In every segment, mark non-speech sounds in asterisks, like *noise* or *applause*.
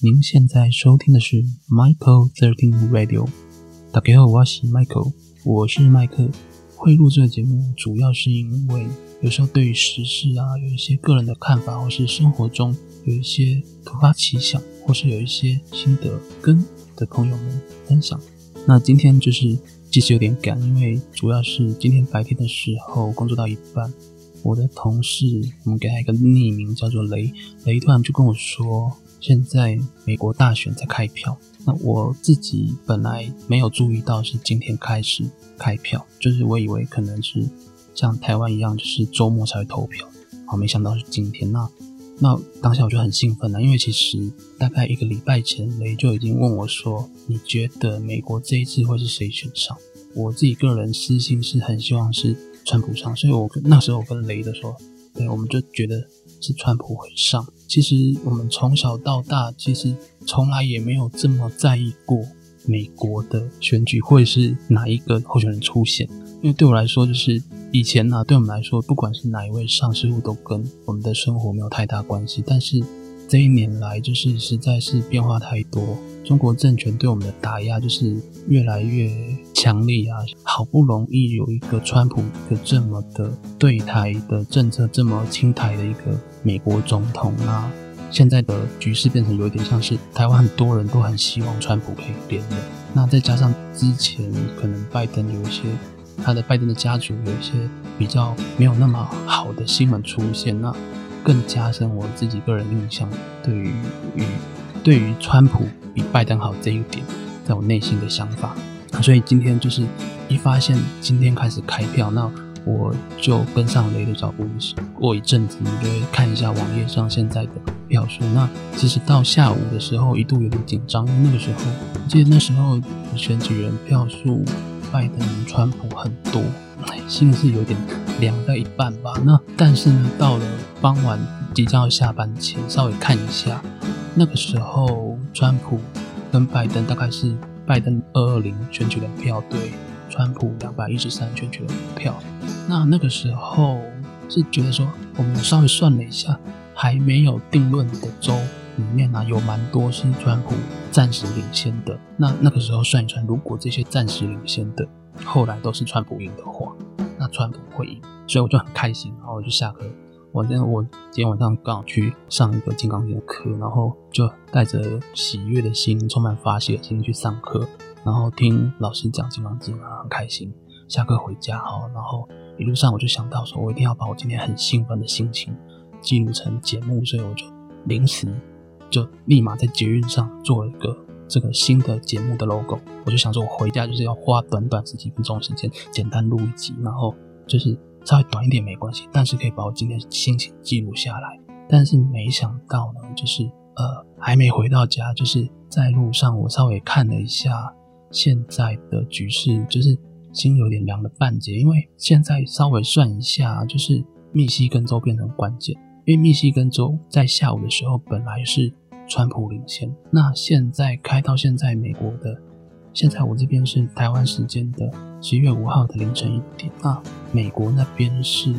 您现在收听的是 Michael Thirteen Radio。大家好，我是 Michael，我是麦克。会录这个节目，主要是因为有时候对于时事啊，有一些个人的看法，或是生活中有一些突发奇想，或是有一些心得，跟的朋友们分享。那今天就是其实有点赶，因为主要是今天白天的时候工作到一半，我的同事我们给他一个匿名，叫做雷雷，突然就跟我说。现在美国大选在开票，那我自己本来没有注意到是今天开始开票，就是我以为可能是像台湾一样，就是周末才会投票，好，没想到是今天。那那当下我就很兴奋了，因为其实大概一个礼拜前，雷就已经问我说：“你觉得美国这一次会是谁选上？”我自己个人私心是很希望是川普上，所以我跟那时候我跟雷的说，对，我们就觉得是川普会上。其实我们从小到大，其实从来也没有这么在意过美国的选举会是哪一个候选人出现。因为对我来说，就是以前呢，对我们来说，不管是哪一位上市户，都跟我们的生活没有太大关系。但是这一年来，就是实在是变化太多，中国政权对我们的打压就是越来越强力啊！好不容易有一个川普的这么的对台的政策，这么亲台的一个。美国总统，那现在的局势变成有一点像是台湾很多人都很希望川普可以连任，那再加上之前可能拜登有一些他的拜登的家族有一些比较没有那么好的新闻出现，那更加深我自己个人印象对于与对于川普比拜登好这一点，在我内心的想法，所以今天就是一发现今天开始开票，那。我就跟上雷的脚步，过一阵子，你就会看一下网页上现在的票数。那其实到下午的时候，一度有点紧张，因为那个时候，我记得那时候选举人票数，拜登、川普很多，心是有点凉在一半吧。那但是呢，到了傍晚即将要下班前，稍微看一下，那个时候川普跟拜登大概是拜登二二零选举人票对。川普两百一十三选举的票，那那个时候是觉得说，我们稍微算了一下，还没有定论的州里面呢，有蛮多是川普暂时领先的。那那个时候算一算，如果这些暂时领先的后来都是川普赢的话，那川普会赢，所以我就很开心，然后我就下课。我今我今天晚上刚好去上一个金刚经的课，然后就带着喜悦的心，充满发泄的心去上课。然后听老师讲《金刚经》啊，很开心。下课回家哈，然后一路上我就想到说，我一定要把我今天很兴奋的心情记录成节目，所以我就临时就立马在捷运上做了一个这个新的节目的 logo。我就想说，我回家就是要花短短十几分钟的时间，简单录一集，然后就是稍微短一点没关系，但是可以把我今天心情记录下来。但是没想到呢，就是呃，还没回到家，就是在路上，我稍微看了一下。现在的局势就是心有点凉了半截，因为现在稍微算一下，就是密西根州变成关键，因为密西根州在下午的时候本来是川普领先，那现在开到现在美国的，现在我这边是台湾时间的十一月五号的凌晨一点，啊美国那边是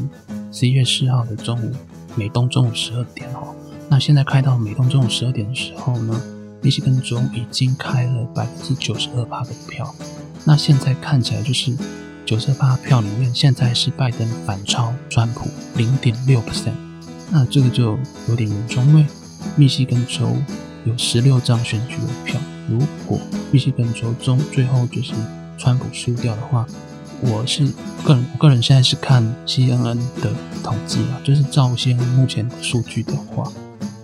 十一月四号的中午，美东中午十二点哦，那现在开到美东中午十二点的时候呢？密西根州已经开了百分之九十二趴的票，那现在看起来就是九十二趴票里面，现在是拜登反超川普零点六 percent，那这个就有点严重，因为密西根州有十六张选举的票，如果密西根州中最后就是川普输掉的话，我是个人，我个人现在是看 CNN 的统计啊，就是照现目前的数据的话。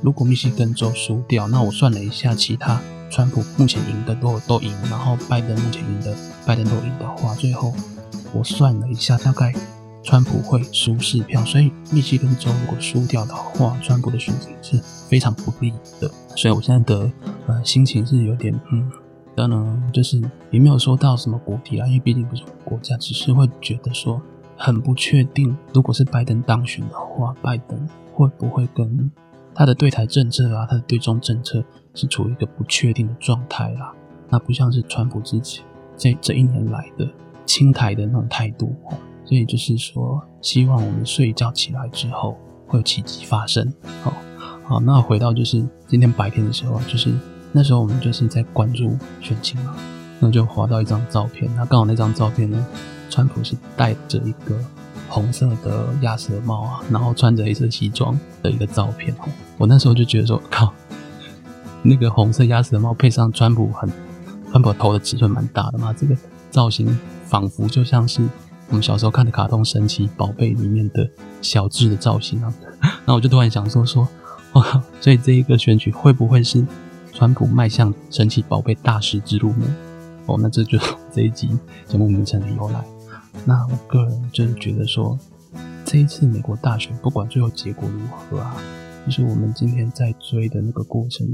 如果密西根州输掉，那我算了一下，其他川普目前赢的都都赢，然后拜登目前赢的拜登都赢的话，最后我算了一下，大概川普会输四票。所以密西根州如果输掉的话，川普的选情是非常不利的。所以我现在的呃心情是有点嗯，当然就是也没有说到什么国体啊，因为毕竟不是国家，只是会觉得说很不确定，如果是拜登当选的话，拜登会不会跟。他的对台政策啊，他的对中政策是处于一个不确定的状态啦。那不像是川普之前这这一年来的亲台的那种态度哦。所以就是说，希望我们睡一觉起来之后会有奇迹发生哦。好，那回到就是今天白天的时候，就是那时候我们就是在关注选情嘛，那就划到一张照片，那刚好那张照片呢，川普是戴着一个红色的鸭舌帽啊，然后穿着黑色西装的一个照片哦。我那时候就觉得说，靠，那个红色鸭舌帽配上川普很川普头的尺寸蛮大的嘛，这个造型仿佛就像是。我们小时候看的卡通《神奇宝贝》里面的小智的造型啊，*laughs* 那我就突然想说说，哇，所以这一个选举会不会是川普迈向神奇宝贝大师之路呢？哦，那这就是 *laughs* 这一集节目名称的由来。那我个人就是觉得说，这一次美国大选不管最后结果如何啊，就是我们今天在追的那个过程，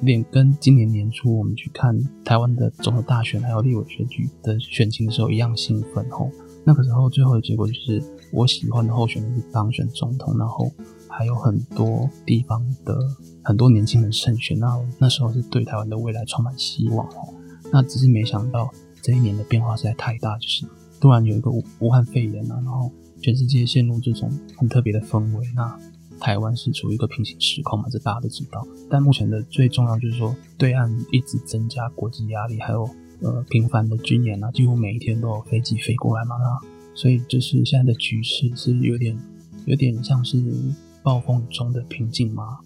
连跟今年年初我们去看台湾的总统大选还有立委选举的选情的时候一样兴奋哦。那个时候，最后的结果就是我喜欢的候选人是当选总统，然后还有很多地方的很多年轻人胜选。那那时候是对台湾的未来充满希望哦。那只是没想到这一年的变化实在太大，就是突然有一个武武汉肺炎啊，然后全世界陷入这种很特别的氛围。那台湾是处于一个平行时空嘛，这大家都知道。但目前的最重要就是说，对岸一直增加国际压力，还有。呃，频繁的军演啊，几乎每一天都有飞机飞过来嘛，那所以就是现在的局势是有点有点像是暴风雨中的平静嘛。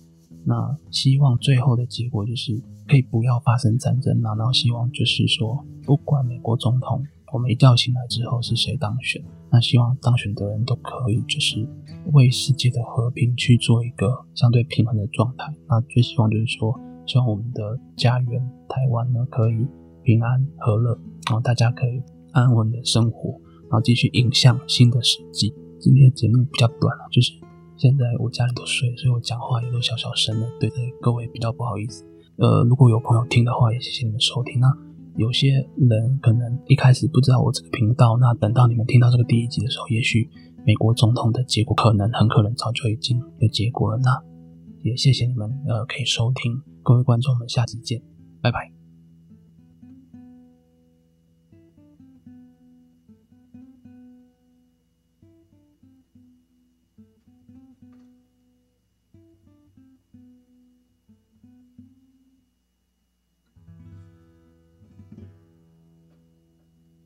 那希望最后的结果就是可以不要发生战争啊，然后希望就是说，不管美国总统我们一觉醒来之后是谁当选，那希望当选的人都可以就是为世界的和平去做一个相对平衡的状态。那最希望就是说，希望我们的家园台湾呢可以。平安和乐，然后大家可以安稳的生活，然后继续迎向新的世纪。今天的节目比较短了，就是现在我家里都睡，所以我讲话也都小小声的，对着各位比较不好意思。呃，如果有朋友听的话，也谢谢你们收听。那有些人可能一开始不知道我这个频道，那等到你们听到这个第一集的时候，也许美国总统的结果可能很可能早就已经有结果了。那也谢谢你们，呃，可以收听各位观众们，下期见，拜拜。